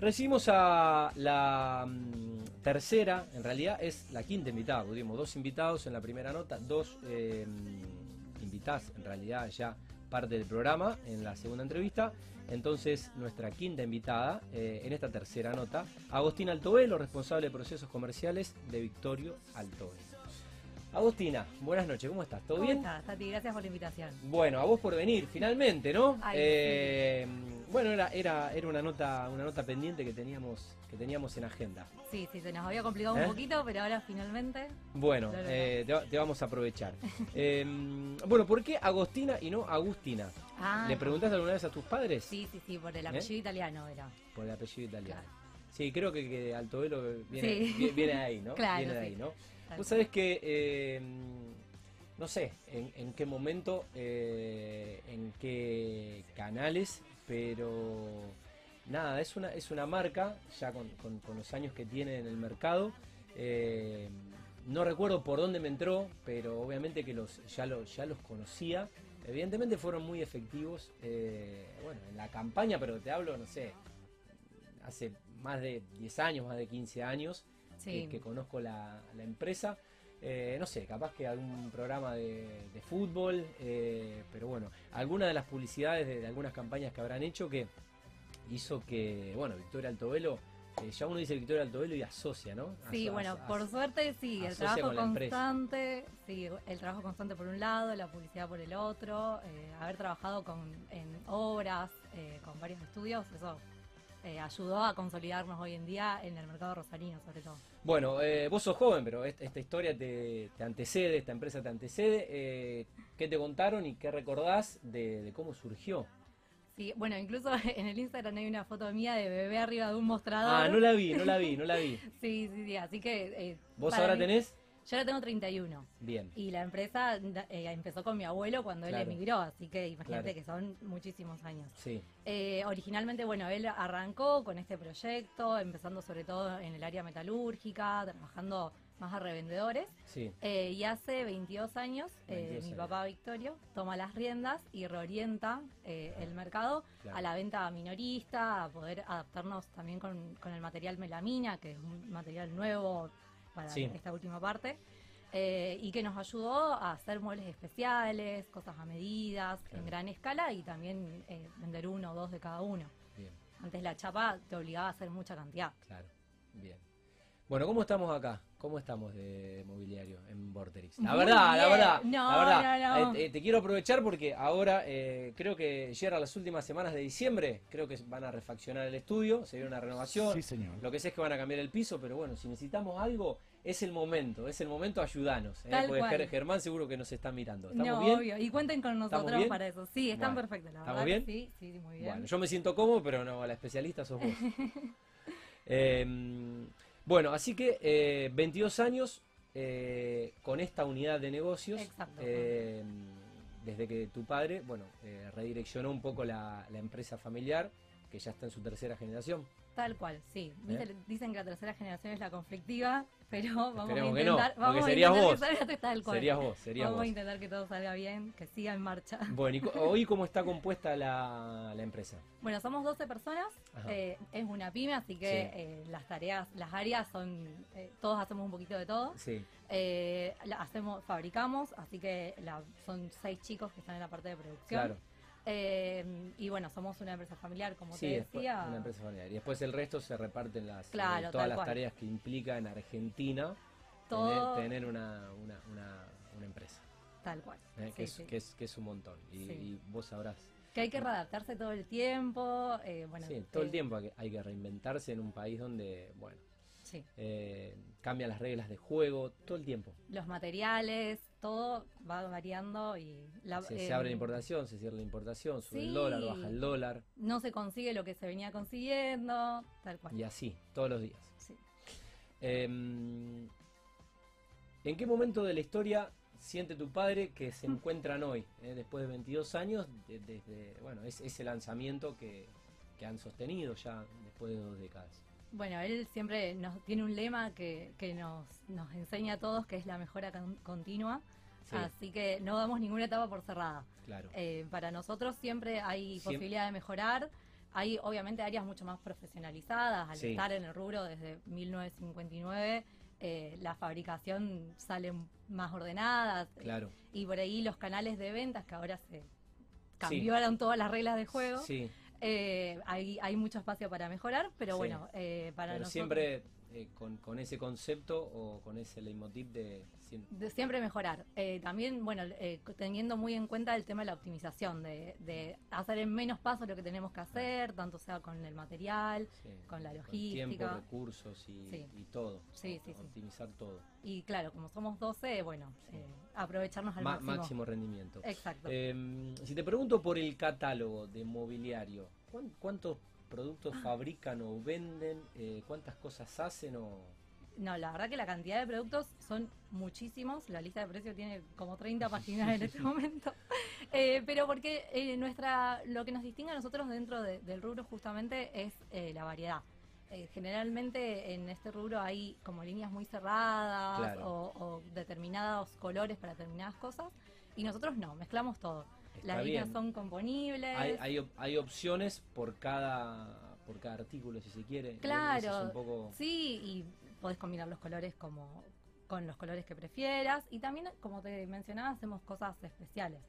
Recibimos a la mm, tercera, en realidad es la quinta invitada, tuvimos dos invitados en la primera nota, dos eh, invitadas en realidad ya parte del programa en la segunda entrevista. Entonces, nuestra quinta invitada eh, en esta tercera nota, Agostina Altobelo, responsable de procesos comerciales de Victorio Altobelo. Agostina, buenas noches, ¿cómo estás? ¿Todo ¿Cómo bien? estás, Tati? Gracias por la invitación. Bueno, a vos por venir, finalmente, ¿no? Ay, Eh, Bueno, era, era, era una nota, una nota pendiente que teníamos, que teníamos en agenda. Sí, sí, se nos había complicado ¿Eh? un poquito, pero ahora finalmente. Bueno, eh, te, va- te vamos a aprovechar. Eh, bueno, ¿por qué Agostina y no Agustina? Ah, ¿Le preguntaste alguna vez a tus padres? Sí, sí, sí, por el apellido italiano era. Por el apellido italiano. Claro. Sí, creo que, que Altovelo viene, Sí. vi- viene de ahí, ¿no? Claro, viene de sí. ahí, ¿no? Vos sabés que, eh, no sé en, en qué momento, eh, en qué canales, pero nada, es una, es una marca, ya con, con- con los años que tiene en el mercado. eh, no recuerdo por dónde me entró, pero obviamente que los, ya, lo- ya los conocía. Evidentemente fueron muy efectivos eh, bueno, en la campaña, pero te hablo, no sé, hace más de 10 años, más de 15 años Sí. que, que conozco la, la empresa. Eh, no sé, capaz que algún programa de, de fútbol, eh, pero bueno, alguna de las publicidades de, de algunas campañas que habrán hecho que hizo que, bueno, Victoria Altovelo, eh, ya uno dice Victoria Altovelo y asocia, ¿no? Sí, bueno, por suerte sí, el trabajo con constante, sí, el trabajo constante por un lado, la publicidad por el otro, eh, haber trabajado con, en obras, eh, con varios estudios, eso eh, ayudó a consolidarnos hoy en día en el mercado rosarino, sobre todo. Bueno, eh, vos sos joven, pero est- esta historia te, te antecede, esta empresa te antecede. eh, ¿Qué te contaron y qué recordás de, de cómo surgió? Sí, bueno, incluso en el Instagram hay una foto mía de bebé arriba de un mostrador. Ah, no la vi, no la vi, no la vi. Sí, sí, sí, así que... ¿Vos ahora mí- tenés? Yo ahora tengo 31 Bien. y la empresa eh, empezó con mi abuelo cuando Claro. él emigró, así que imagínate Claro. que son muchísimos años. Sí, Eh, originalmente, bueno, él arrancó con este proyecto, empezando sobre todo en el área metalúrgica, trabajando más a revendedores. sí. Eh, y hace 22 años, eh, 22 mi años. papá Victorio toma las riendas y reorienta eh, el mercado a la venta minorista, a poder adaptarnos también con, con el material melamina, que es un material nuevo para Sí. esta última parte. eh, y que nos ayudó a hacer muebles especiales, cosas a medidas, Claro. en gran escala y también eh, vender uno o dos de cada uno. Bien, Antes la chapa te obligaba a hacer mucha cantidad. claro. Bien. Bueno, ¿cómo estamos acá? ¿Cómo estamos de mobiliario en Vorterix? La Muy verdad, la verdad. No, la verdad. no, no. Eh, eh, te quiero aprovechar porque ahora eh, creo que llega las últimas semanas de diciembre. Creo que van a refaccionar el estudio, se viene una renovación. Sí, señor. Lo que sé es que van a cambiar el piso, pero bueno, si necesitamos algo, es el momento, es el momento, ayudanos. ¿eh? Porque cual. Germán seguro que nos está mirando. ¿Estamos No, bien? obvio. Y cuenten con ¿Estamos nosotros para eso. Sí, están Bueno. perfectos, la ¿Estamos verdad. bien? Sí, sí, muy bien. Bueno, yo me siento cómodo, pero no, la especialista sos vos. Eh, bueno, así que eh, 22 años eh, con esta unidad de negocios. Exacto. eh, desde que tu padre, bueno, eh, redireccionó un poco la, la empresa familiar, que ya está en su tercera generación. Tal cual, sí. ¿Eh? Dicen que la tercera generación es la conflictiva, pero vamos Esperemos a que no, intentar, porque vamos a serías intentar vos. que salga tal cual. Serías vos, serías vamos vos. a intentar que todo salga bien, que siga en marcha. Bueno, ¿y hoy cómo está compuesta la, la empresa? Bueno, somos 12 personas, eh, es una pyme, así que Sí. eh, las tareas, las áreas son, eh, todos hacemos un poquito de todo. Sí, Eh, la hacemos, fabricamos, así que la- son seis chicos que están en la parte de producción. claro. Eh, y bueno, somos una empresa familiar, como Sí, te después- decía. una empresa familiar. Y después el resto se reparten las, eh, todas las cual. tareas que implica en Argentina Todo- tener, tener una, una, una, una empresa. Tal cual. ¿eh? Sí, que, es, sí. que, es, que es un montón. Y, vos sabrás. Que hay que readaptarse todo el tiempo. eh, bueno, sí, todo el tiempo hay que reinventarse en un país donde, bueno, Sí. eh, cambian las reglas de juego todo el tiempo. Los materiales, todo va variando y la- Se, eh, se abre la importación, se cierra la importación, sube el dólar, baja el dólar. no se consigue lo que se venía consiguiendo, tal cual. Y así, todos los días. Sí. Em, ¿En qué momento de la historia siente tu padre que se encuentran hoy, eh, después de 22 años, de- desde bueno, es, ese lanzamiento que, que han sostenido ya después de dos décadas? Bueno, él siempre nos tiene un lema que, que nos, nos enseña a todos que es la mejora con- continua. Sí, Así que no damos ninguna etapa por cerrada. claro. Eh, para nosotros siempre hay Siem- posibilidad de mejorar, hay obviamente áreas mucho más profesionalizadas, al Sí. estar en el rubro desde 1959, eh, la fabricación sale más ordenada, eh, Claro. y por ahí los canales de ventas que ahora se cambiaron todas las reglas de juego, Sí, eh, hay, hay mucho espacio para mejorar, pero Sí. bueno, eh, para pero nosotros... siempre eh, con, con ese concepto o con ese leitmotiv de... siem- De siempre mejorar. Eh, también, bueno, eh, teniendo muy en cuenta el tema de la optimización, de, de hacer en menos pasos lo que tenemos que hacer, tanto sea con el material, sí, Con la Tiempo, logística. recursos y, Sí. y todo. Sí, sí, sí. Optimizar todo. y claro, como somos 12, bueno, eh, aprovecharnos al Ma- máximo. máximo rendimiento. Exacto. Eh, si te pregunto por el catálogo de mobiliario, ¿cuán- ¿cuántos productos fabrican o venden? Eh, ¿Cuántas cosas hacen? O... No, la verdad que la cantidad de productos son muchísimos. La lista de precios tiene como 30 páginas en este momento. Eh, pero porque eh, nuestra lo que nos distingue a nosotros dentro de- del rubro justamente es eh, la variedad. Generalmente en este rubro hay como líneas muy cerradas Claro. o, o determinados colores para determinadas cosas y nosotros no, mezclamos todo. Está Las líneas bien. son componibles. Hay, hay, op- hay opciones por cada por cada artículo, si se quiere. Claro, es un poco... sí, y podés combinar los colores como con los colores que prefieras y también, como te mencionaba, hacemos cosas especiales.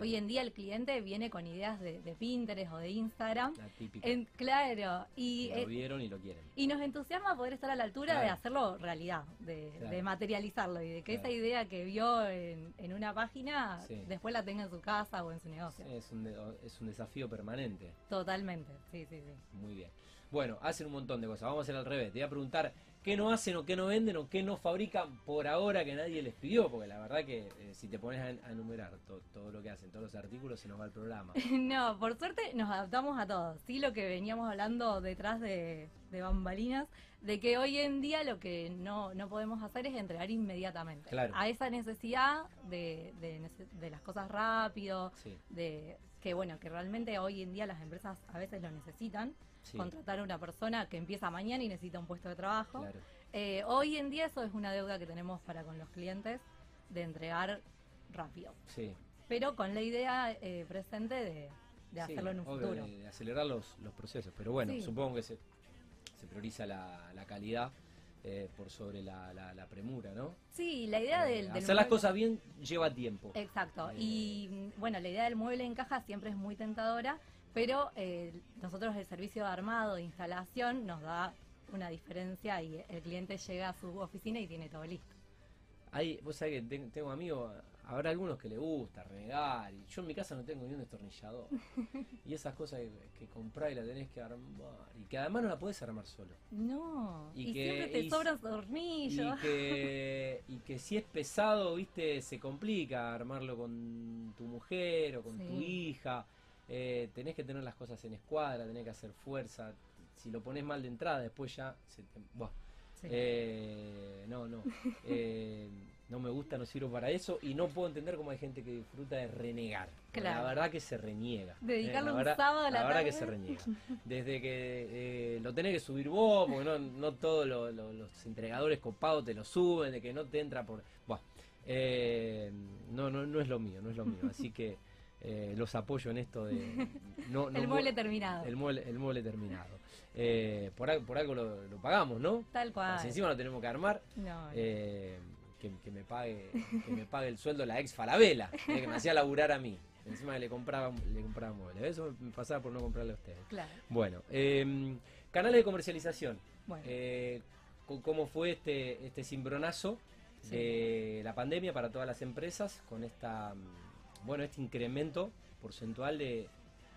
Hoy en día el cliente viene con ideas de, de Pinterest o de Instagram. La típica. En, claro, y, lo eh, vieron y lo quieren. y nos entusiasma poder estar a la altura de hacerlo realidad, de, Claro. de materializarlo y de que Claro. esa idea que vio en, en una página Sí. después la tenga en su casa o en su negocio. Es un, de- es un desafío permanente. Totalmente, sí, sí, sí. Muy bien. Bueno, hacen un montón de cosas. Vamos a hacer al revés. Te voy a preguntar qué no hacen o qué no venden o qué no fabrican por ahora que nadie les pidió. Porque la verdad que eh, si te pones a, a enumerar to- todo lo que hacen, todos los artículos, se nos va el programa. No, por suerte nos adaptamos a todo. Sí, lo que veníamos hablando detrás de, de bambalinas, de que hoy en día lo que no, no podemos hacer es entregar inmediatamente. Claro. A esa necesidad de, de, las cosas rápido, Sí, de que bueno, que realmente hoy en día las empresas a veces lo necesitan. Sí. Contratar a una persona que empieza mañana y necesita un puesto de trabajo. Claro. Eh, hoy en día eso es una deuda que tenemos para con los clientes de entregar rápido, Sí. pero con la idea eh, presente de, de Sí, hacerlo en un obvio, futuro. De, de acelerar los, los procesos. Pero bueno, Sí. supongo que se, se prioriza la, la calidad eh, por sobre la, la- la premura, ¿no? Sí, la idea Eh, del, del hacer las cosas bien lleva tiempo. Exacto. Eh, Y bueno, la idea del mueble en caja siempre es muy tentadora, pero eh, nosotros el servicio de armado, de instalación, nos da una diferencia y el cliente llega a su oficina y tiene todo listo. Hay, vos sabés que ten- tengo amigos, habrá algunos que le gusta renegar, y yo en mi casa no tengo ni un destornillador. y esas cosas que, que comprás y la tenés que armar, y que además no la podés armar solo. No, Y y, que- siempre te y- sobran Y tornillos. que, y que si es pesado, viste, se complica armarlo con tu mujer o con tu hija. Eh, tenés que tener las cosas en escuadra, tenés que hacer fuerza. Si lo pones mal de entrada, después ya se te... buah. Sí. Eh, no, no. Eh, no me gusta, no sirvo para eso. Y no puedo entender cómo hay gente que disfruta de renegar. La verdad que se reniega. Dedicarle la un verdad- sábado a la verdad que se reniega. Desde que eh, lo tenés que subir vos, porque no, no todos lo- lo- los entregadores copados te lo suben, de que no te entra por. Buah. Eh, no, no, no es lo mío, no es lo mío. Así que eh, los apoyo en esto de. No, no el mu- mueble terminado. el mueble, el mueble terminado. Eh, por, al- por algo lo, lo pagamos, ¿no? Tal cual. Si encima lo tenemos que armar, No, eh, que, que me pague que me pague el sueldo la ex Falabella, que me hacía laburar a mí. Encima que le compraba, le compraba muebles. Eso me pasaba por no comprarle a ustedes. Claro. Bueno, eh, canales de comercialización. Bueno. ¿Cómo fue este, este cimbronazo Sí. de la pandemia para todas las empresas con esta bueno este incremento porcentual de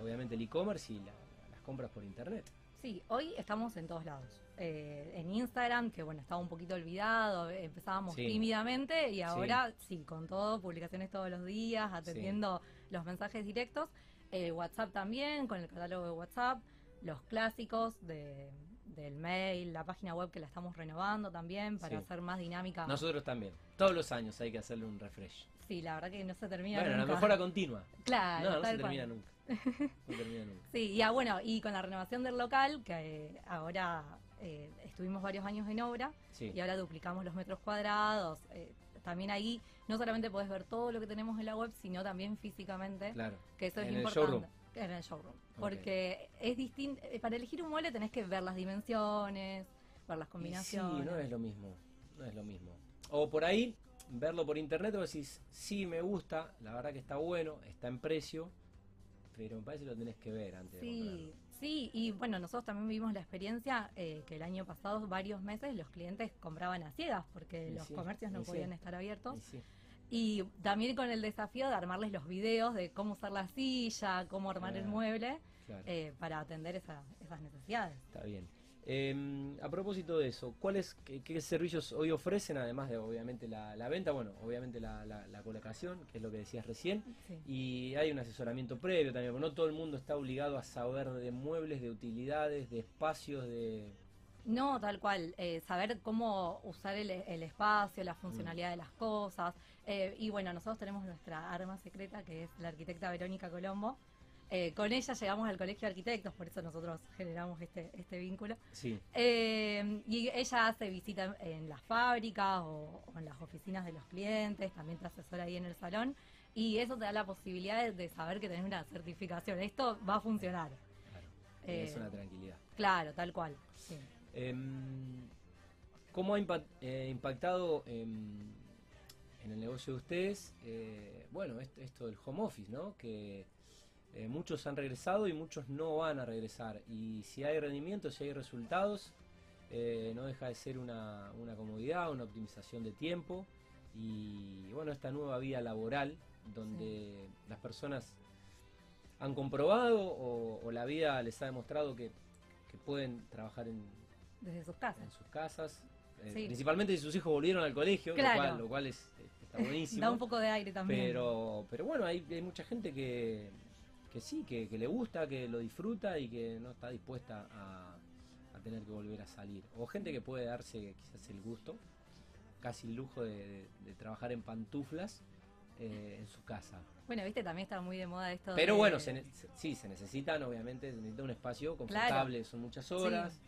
obviamente el e-commerce y la- las compras por internet? Sí, hoy estamos en todos lados. Eh, en Instagram, que bueno, estaba un poquito olvidado, eh, empezábamos Sí. tímidamente y ahora sí. con todo, publicaciones todos los días, atendiendo los mensajes directos. Eh, WhatsApp también, con el catálogo de WhatsApp, los clásicos de, del mail, la página web que la estamos renovando también para Sí. hacer más dinámica. Nosotros también. Todos los años hay que hacerle un refresh. Sí, la verdad que no se termina Bueno, la nunca. mejora continua. Claro, No, no se tal cual. termina nunca. No termina nunca. Sí, y ah, bueno, y con la renovación del local, que eh, ahora eh, estuvimos varios años en obra, Sí. y ahora duplicamos los metros cuadrados. eh, también ahí no solamente podés ver todo lo que tenemos en la web, sino también físicamente, Claro. que eso es en el importante. showroom. En el showroom. Porque es distinto. eh, Para elegir un mueble tenés que ver las dimensiones, ver las Y combinaciones. Sí, no es lo mismo. No es lo mismo. O por ahí, verlo por internet, vos decís, sí, me gusta, la verdad que está bueno, está en precio, pero me parece que lo tenés que ver antes de Sí, comprarlo. sí, y bueno, nosotros también vivimos la experiencia eh, que el año pasado, varios meses, los clientes compraban a ciegas porque Y los sí, comercios no sí. podían estar abiertos. Y también con el desafío de armarles los videos de cómo usar la silla, cómo armar el mueble, claro, eh, para atender esa- esas necesidades. está bien. Eh, a propósito de eso, ¿cuáles, qué, qué servicios hoy ofrecen, además de obviamente la, la venta? Bueno, obviamente la, la- la colocación, que es lo que decías recién, Sí. y hay un asesoramiento previo también, porque no todo el mundo está obligado a saber de muebles, de utilidades, de espacios, de... No, tal cual. eh, saber cómo usar el, el espacio, la funcionalidad de las cosas. eh, y bueno, nosotros tenemos nuestra arma secreta, que es la arquitecta Verónica Colombo. Eh, con ella llegamos al colegio de arquitectos, por eso nosotros generamos este, este vínculo. Sí, Eh, y ella hace visita en las fábricas o, o en las oficinas de los clientes, también te asesora ahí en el salón. Y eso te da la posibilidad de, de saber que tenés una certificación. Esto va a funcionar. claro. Eh, es una tranquilidad. Claro, tal cual. sí. Em, ¿Cómo ha eh, impactado em, en el negocio de ustedes? eh, bueno, esto, esto del home office, ¿no? Que eh, muchos han regresado y muchos no van a regresar. Y si hay rendimiento, si hay resultados, eh, no deja de ser una, una comodidad, una optimización de tiempo. Y bueno, esta nueva vía laboral donde las personas han comprobado o, o la vida les ha demostrado que, que pueden trabajar en, Desde sus casas. en sus casas, eh, Sí. principalmente si sus hijos volvieron al colegio, Claro. lo cual, lo cual es, eh, está buenísimo. Da un poco de aire también. pero, pero bueno, hay, hay mucha gente que, que sí, que, que le gusta, que lo disfruta y que no está dispuesta a, a tener que volver a salir. O gente que puede darse quizás el gusto, casi el lujo de, de- de trabajar en pantuflas eh, en su casa. Bueno, viste, también está muy de moda esto Pero de- bueno, se se- sí, se necesitan, obviamente, se necesita un espacio confortable, son muchas horas. Sí,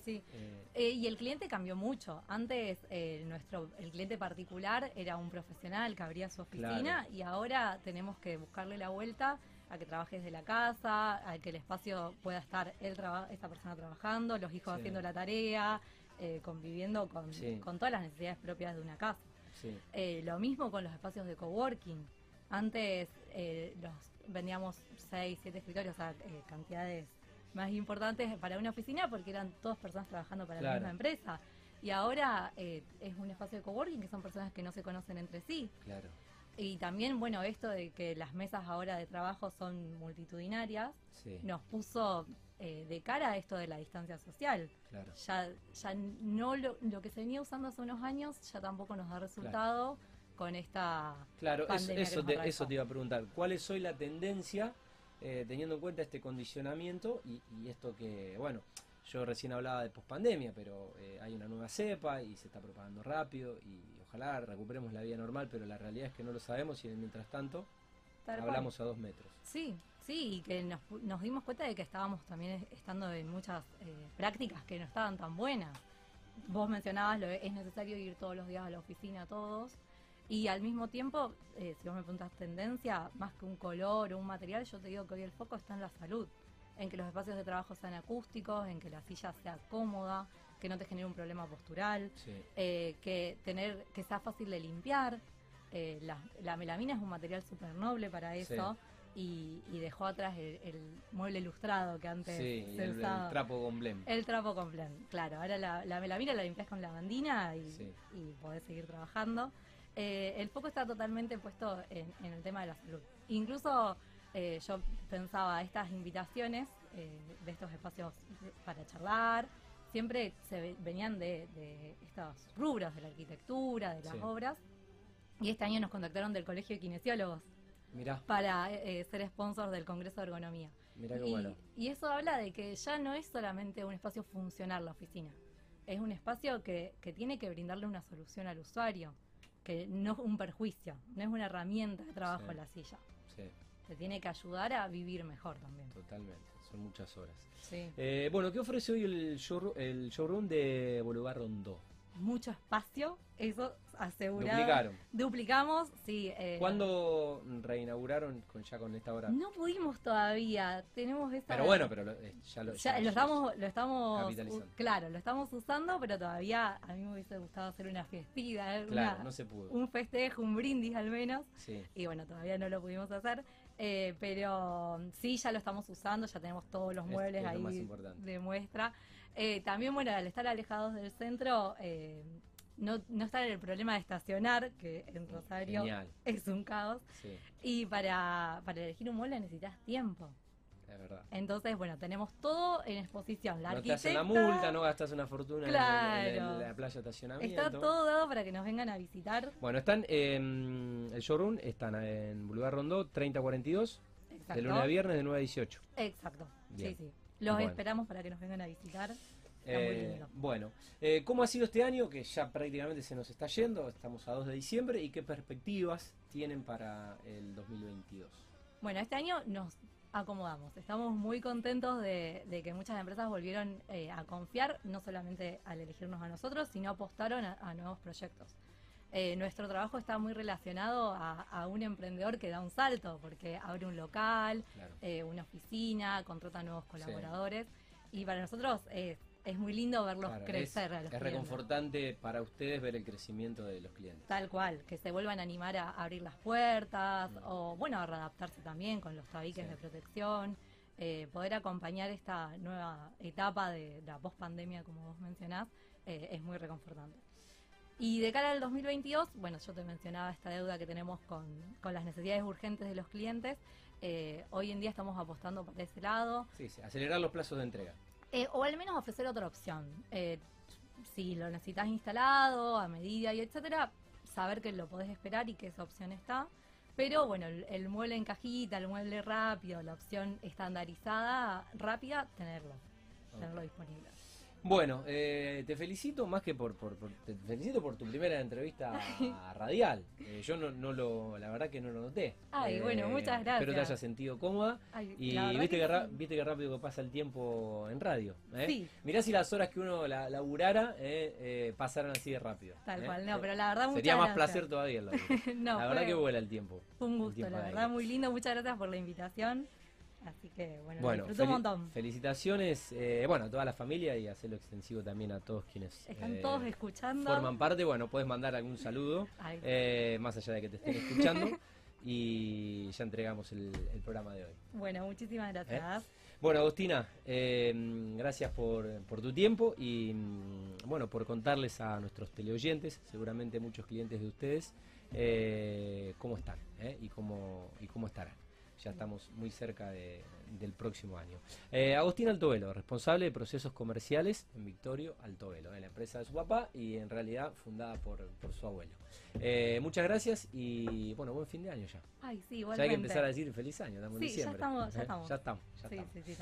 sí. eh, Eh, y el cliente cambió mucho. Antes eh, nuestro el cliente particular era un profesional que abría su oficina Claro. y ahora tenemos que buscarle la vuelta a que trabaje desde la casa, a que el espacio pueda estar él esta persona trabajando, los hijos Sí. haciendo la tarea, eh, conviviendo con, Sí. con todas las necesidades propias de una casa. sí. Eh, lo mismo con los espacios de coworking. Antes eh, los vendíamos 6, 7 escritorios, o sea, eh, cantidades más importantes para una oficina porque eran todas personas trabajando para la misma empresa. Y ahora eh, es un espacio de coworking que son personas que no se conocen entre sí. Claro. Y también, bueno, esto de que las mesas ahora de trabajo son multitudinarias, Sí, nos puso eh, de cara a esto de la distancia social. claro. Ya, ya no lo, lo que se venía usando hace unos años ya tampoco nos da resultado con esta Claro, eso, que nos te, eso te iba a preguntar. ¿Cuál es hoy la tendencia, eh, teniendo en cuenta este condicionamiento y, y esto que, bueno, yo recién hablaba de pospandemia, pero eh, hay una nueva cepa y se está propagando rápido y ojalá recuperemos la vida normal, pero la realidad es que no lo sabemos y mientras tanto Tal cual. hablamos a dos metros. Sí, sí, y que nos, nos dimos cuenta de que estábamos también estando en muchas eh, prácticas que no estaban tan buenas. Vos mencionabas, lo, de- es necesario ir todos los días a la oficina todos. Y al mismo tiempo, eh, si vos me preguntas tendencia, más que un color o un material, yo te digo que hoy el foco está en la salud. En que los espacios de trabajo sean acústicos, en que la silla sea cómoda, que no te genere un problema postural, Sí, eh, que tener que sea fácil de limpiar. Eh, la, la melamina es un material súper noble para eso y, y dejó atrás el, el mueble ilustrado que antes sí se el, trapo con blem. El trapo completo, claro. Ahora la, la melamina la limpias con lavandina y, Sí. y podés seguir trabajando. Eh, el foco está totalmente puesto en, en el tema de la salud. Incluso eh, yo pensaba estas invitaciones eh, de estos espacios para charlar, siempre se ve- venían de, de estos rubros de la arquitectura, de las Sí. obras. Y este año nos contactaron del Colegio de Kinesiólogos Mirá, para eh, ser sponsor del Congreso de Ergonomía. mirá qué Y, bueno. y eso habla de que ya no es solamente un espacio funcional la oficina, es un espacio que, que tiene que brindarle una solución al usuario, que no es un perjuicio, no es una herramienta de trabajo Sí. en la silla. Sí, Te tiene que ayudar a vivir mejor también. totalmente. Son muchas horas. Sí. Eh, bueno, ¿qué ofrece hoy el, showroom, el showroom de Boulevard Rondó? Mucho espacio, eso asegurado. Duplicaron. Duplicamos, sí. eh, ¿Cuándo reinauguraron con, ya con esta hora? No pudimos todavía, tenemos esa... Pero bueno, pero lo- eh, ya lo, Ya ya- lo ya- estamos, lo estamos, u- claro, lo estamos usando, pero todavía a mí me hubiese gustado hacer una fiestita, eh, Claro, una- no se pudo. un festejo, un brindis al menos. Sí. Y bueno, todavía no lo pudimos hacer, eh, pero sí, ya lo estamos usando, ya tenemos todos los Es- muebles es lo más ahí de muestra. Eh, también, bueno, al estar alejados del centro, eh, no, no estar en el problema de estacionar, que en Rosario Genial. es un caos. Sí, Y para, para elegir un mueble necesitas tiempo. es verdad. Entonces, bueno, tenemos todo en exposición. La no te hacen la multa, no gastas una fortuna en- en, Claro. en la playa de estacionamiento. Está todo dado para que nos vengan a visitar. Bueno, están en el showroom, están en Boulevard Rondó, 3042, Exacto. de lunes a viernes, de 9 a 18. Exacto. Bien. Sí, sí. Los Bueno. esperamos para que nos vengan a visitar. Eh, bueno, eh, ¿cómo ha sido este año que ya prácticamente se nos está yendo? Estamos a 2 de diciembre y qué perspectivas tienen para el 2022. Bueno, este año nos acomodamos. Estamos muy contentos de, de que muchas empresas volvieron eh, a confiar, no solamente al elegirnos a nosotros, sino apostaron a, a nuevos proyectos. Eh, nuestro trabajo está muy relacionado a, a un emprendedor que da un salto, porque abre un local, Claro. eh, una oficina, contrata nuevos colaboradores. Y para nosotros es, es muy lindo verlos Claro, crecer es, a los es clientes. reconfortante para ustedes ver el crecimiento de los clientes. Tal cual, que se vuelvan a animar a abrir las puertas o, bueno, a readaptarse también con los tabiques Sí. de protección, eh, poder acompañar esta nueva etapa de la post-pandemia, como vos mencionás, eh, es muy reconfortante. Y de cara al 2022, bueno, yo te mencionaba esta deuda que tenemos con, con las necesidades urgentes de los clientes. eh, hoy en día estamos apostando por ese lado. Sí, sí, acelerar los plazos de entrega. Eh, o al menos ofrecer otra opción. Eh, si lo necesitas instalado, a medida y etcétera, saber que lo podés esperar y que esa opción está. Pero bueno, el, el mueble en cajita, el mueble rápido, la opción estandarizada, rápida, tenerlo, tenerlo disponible. Bueno, eh, te felicito más que por, por- por- te felicito por tu primera entrevista radial. Eh, yo no, no lo, la verdad que no lo noté. Ay, bueno, muchas Espero te gracias. hayas sentido cómoda Ay, y viste que, sí. viste que rápido que pasa el tiempo en radio. ¿eh? Sí. Mirá si las horas que uno la, laburara eh, eh, pasaran así de rápido. Tal ¿eh? cual, no, pero la verdad muchas Sería más gracias. placer todavía no, la verdad que vuela el tiempo. un gusto, tiempo la verdad, muy lindo. Muchas gracias por la invitación. Así que, bueno, un montón. felicitaciones, eh, bueno, a toda la familia y hacerlo extensivo también a todos quienes Están eh, todos escuchando. forman parte. Bueno, puedes mandar algún saludo, eh, más allá de que te estén escuchando. y ya entregamos el, el programa de hoy. Bueno, muchísimas gracias. Bueno, Agustina, eh, gracias por, por tu tiempo y mm, bueno, por contarles a nuestros teleoyentes, seguramente muchos clientes de ustedes, cómo están y, cómo, y cómo estarán. Ya estamos muy cerca de- del próximo año. Eh, Agustina Altovelo, responsable de procesos comerciales en Victorio Altovelo, en la empresa de su papá y en realidad fundada por, por su abuelo. Eh, muchas gracias y bueno, buen fin de año ya. Ay, sí, Ya igualmente. hay que empezar a decir feliz año, estamos en Sí, ya diciembre. estamos, ya estamos. Ya estamos, ya Sí, estamos. sí, sí, tal